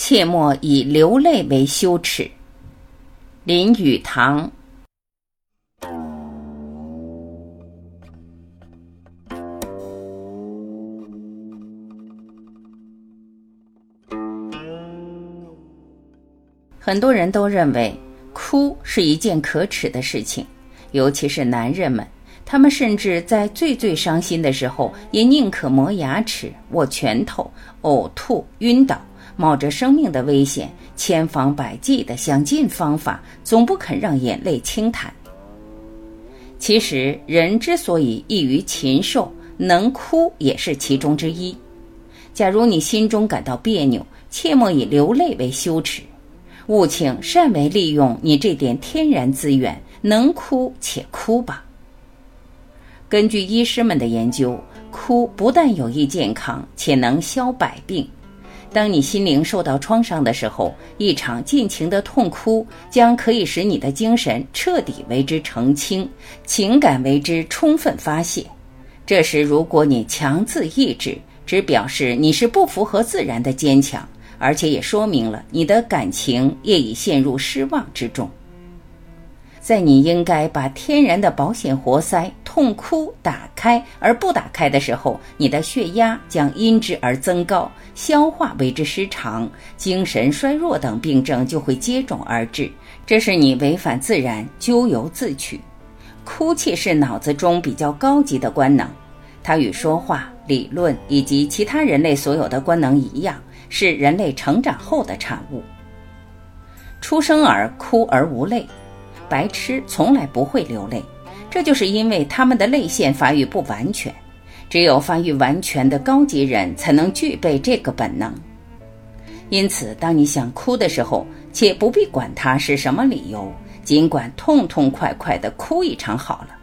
切莫以流泪为羞耻。林语堂。很多人都认为哭是一件可耻的事情，尤其是男人们，他们甚至在最最伤心的时候，也宁可磨牙齿、握拳头、呕吐、晕倒，冒着生命的危险，千方百计的想尽方法，总不肯让眼泪轻弹。其实，人之所以异于禽兽，能哭也是其中之一。假如你心中感到别扭，切莫以流泪为羞耻。务请善为利用你这点天然资源，能哭且哭吧。根据医师们的研究，哭不但有益健康，且能消百病。当你心灵受到创伤的时候，一场尽情的痛哭将可以使你的精神彻底为之澄清，情感为之充分发泄。这时，如果你强自抑制，只表示你是不符合自然的坚强。而且也说明了你的感情也已陷入失望之中。在你应该把天然的保险活塞痛哭打开而不打开的时候，你的血压将因之而增高，消化为之失常，精神衰弱等病症就会接踵而至。这是你违反自然，咎由自取。哭泣是脑子中比较高级的官能，它与说话、理论以及其他人类所有的官能一样。是人类成长后的产物。出生儿哭而无泪，白痴从来不会流泪，这就是因为他们的泪腺发育不完全。只有发育完全的高级人才能具备这个本能。因此，当你想哭的时候，且不必管它是什么理由，尽管痛痛快快地哭一场好了，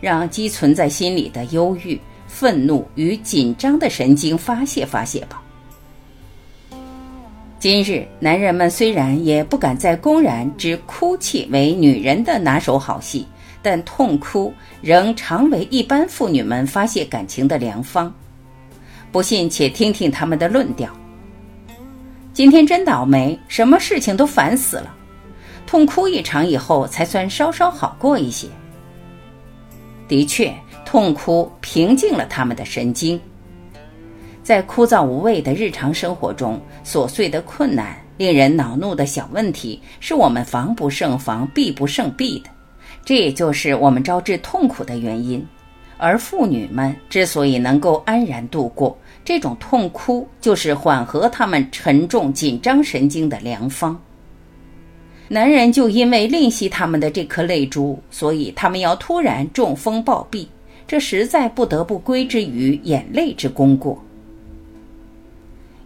让积存在心里的忧郁、愤怒与紧张的神经发泄发泄吧。今日男人们虽然也不敢再公然指哭泣为女人的拿手好戏，但痛哭仍常为一般妇女们发泄感情的良方。不信，且听听他们的论调。今天真倒霉，什么事情都烦死了，痛哭一场以后才算稍稍好过一些。的确，痛哭平静了他们的神经。在枯燥无味的日常生活中，琐碎的困难、令人恼怒的小问题，是我们防不胜防、避不胜避的。这也就是我们招致痛苦的原因。而妇女们之所以能够安然度过这种痛哭，就是缓和他们沉重紧张神经的良方。男人就因为吝惜他们的这颗泪珠，所以他们要突然中风暴毙，这实在不得不归之于眼泪之功过。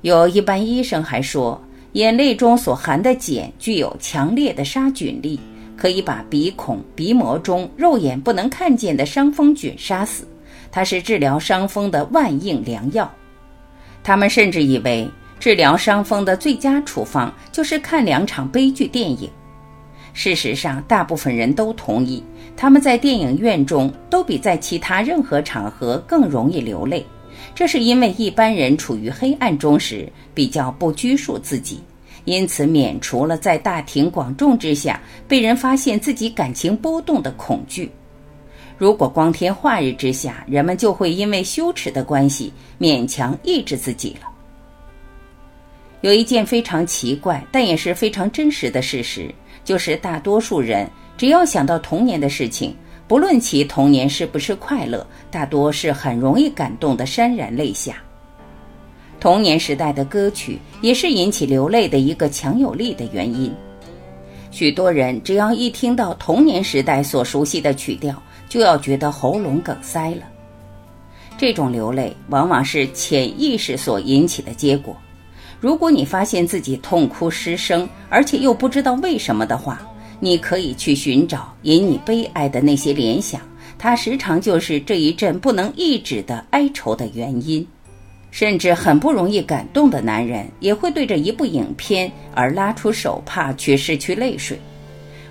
有一般医生还说，眼泪中所含的碱具有强烈的杀菌力，可以把鼻孔、鼻膜中肉眼不能看见的伤风菌杀死。它是治疗伤风的万应良药。他们甚至以为，治疗伤风的最佳处方就是看两场悲剧电影。事实上，大部分人都同意，他们在电影院中都比在其他任何场合更容易流泪。这是因为一般人处于黑暗中时比较不拘束自己，因此免除了在大庭广众之下被人发现自己感情波动的恐惧。如果光天化日之下，人们就会因为羞耻的关系勉强抑制自己了。有一件非常奇怪但也是非常真实的事实，就是大多数人只要想到童年的事情。不论其童年是不是快乐，大多是很容易感动的潸然泪下。童年时代的歌曲也是引起流泪的一个强有力的原因。许多人只要一听到童年时代所熟悉的曲调，就要觉得喉咙梗塞了。这种流泪往往是潜意识所引起的结果。如果你发现自己痛哭失声，而且又不知道为什么的话，你可以去寻找引你悲哀的那些联想，它时常就是这一阵不能抑制的哀愁的原因。甚至很不容易感动的男人，也会对着一部影片而拉出手帕去拭去泪水。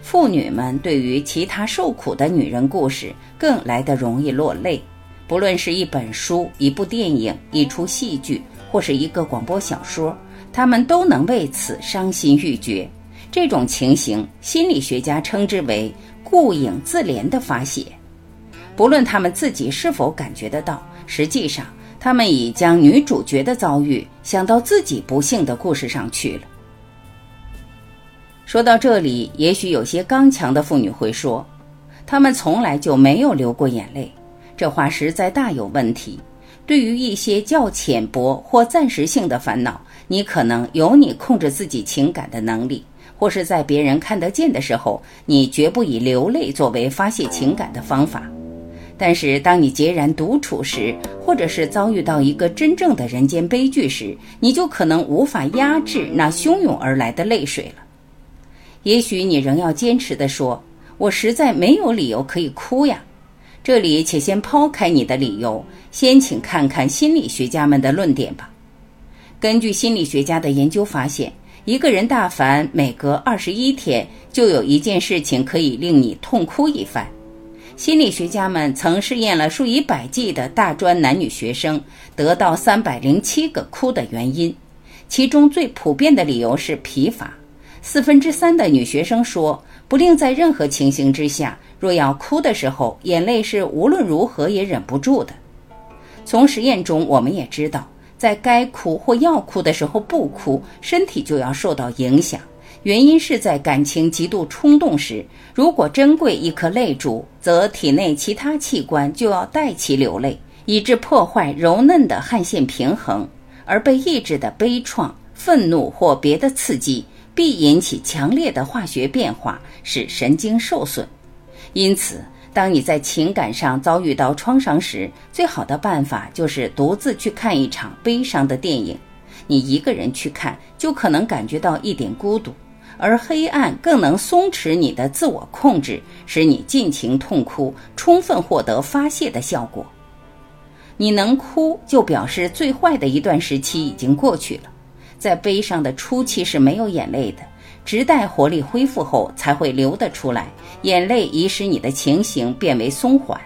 妇女们对于其他受苦的女人故事更来得容易落泪，不论是一本书、一部电影、一出戏剧，或是一个广播小说，他们都能为此伤心欲绝。这种情形，心理学家称之为“顾影自怜”的发泄。不论他们自己是否感觉得到，实际上他们已将女主角的遭遇想到自己不幸的故事上去了。说到这里，也许有些刚强的妇女会说：“他们从来就没有流过眼泪。”这话实在大有问题。对于一些较浅薄或暂时性的烦恼，你可能有你控制自己情感的能力，或是在别人看得见的时候，你绝不以流泪作为发泄情感的方法。但是，当你孑然独处时，或者是遭遇到一个真正的人间悲剧时，你就可能无法压制那汹涌而来的泪水了。也许你仍要坚持地说：“我实在没有理由可以哭呀。”这里且先抛开你的理由，先请看看心理学家们的论点吧。根据心理学家的研究发现，一个人大凡每隔二十一天就有一件事情可以令你痛哭一番。心理学家们曾试验了数以百计的大专男女学生，得到三百零七个哭的原因，其中最普遍的理由是疲乏。四分之三的女学生说，不论在任何情形之下。若要哭的时候，眼泪是无论如何也忍不住的。从实验中我们也知道，在该哭或要哭的时候不哭，身体就要受到影响。原因是在感情极度冲动时，如果珍贵一颗泪珠，则体内其他器官就要代其流泪，以致破坏柔嫩的汗腺平衡。而被抑制的悲怆、愤怒或别的刺激，必引起强烈的化学变化，使神经受损。因此，当你在情感上遭遇到创伤时，最好的办法就是独自去看一场悲伤的电影。你一个人去看，就可能感觉到一点孤独，而黑暗更能松弛你的自我控制，使你尽情痛哭，充分获得发泄的效果。你能哭，就表示最坏的一段时期已经过去了。在悲伤的初期是没有眼泪的。直待活力恢复后才会流得出来，眼泪已使你的情形变为松缓。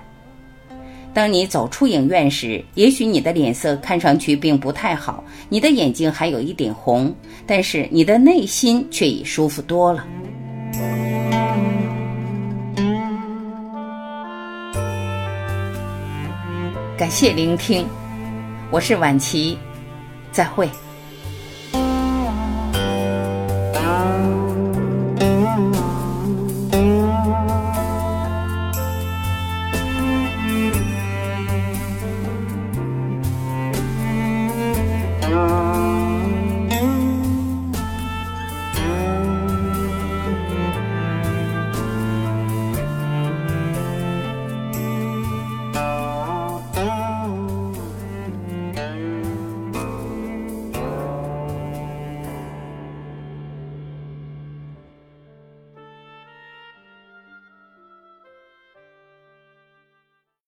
当你走出影院时，也许你的脸色看上去并不太好，你的眼睛还有一点红，但是你的内心却已舒服多了。感谢聆听，我是晚琪，再会。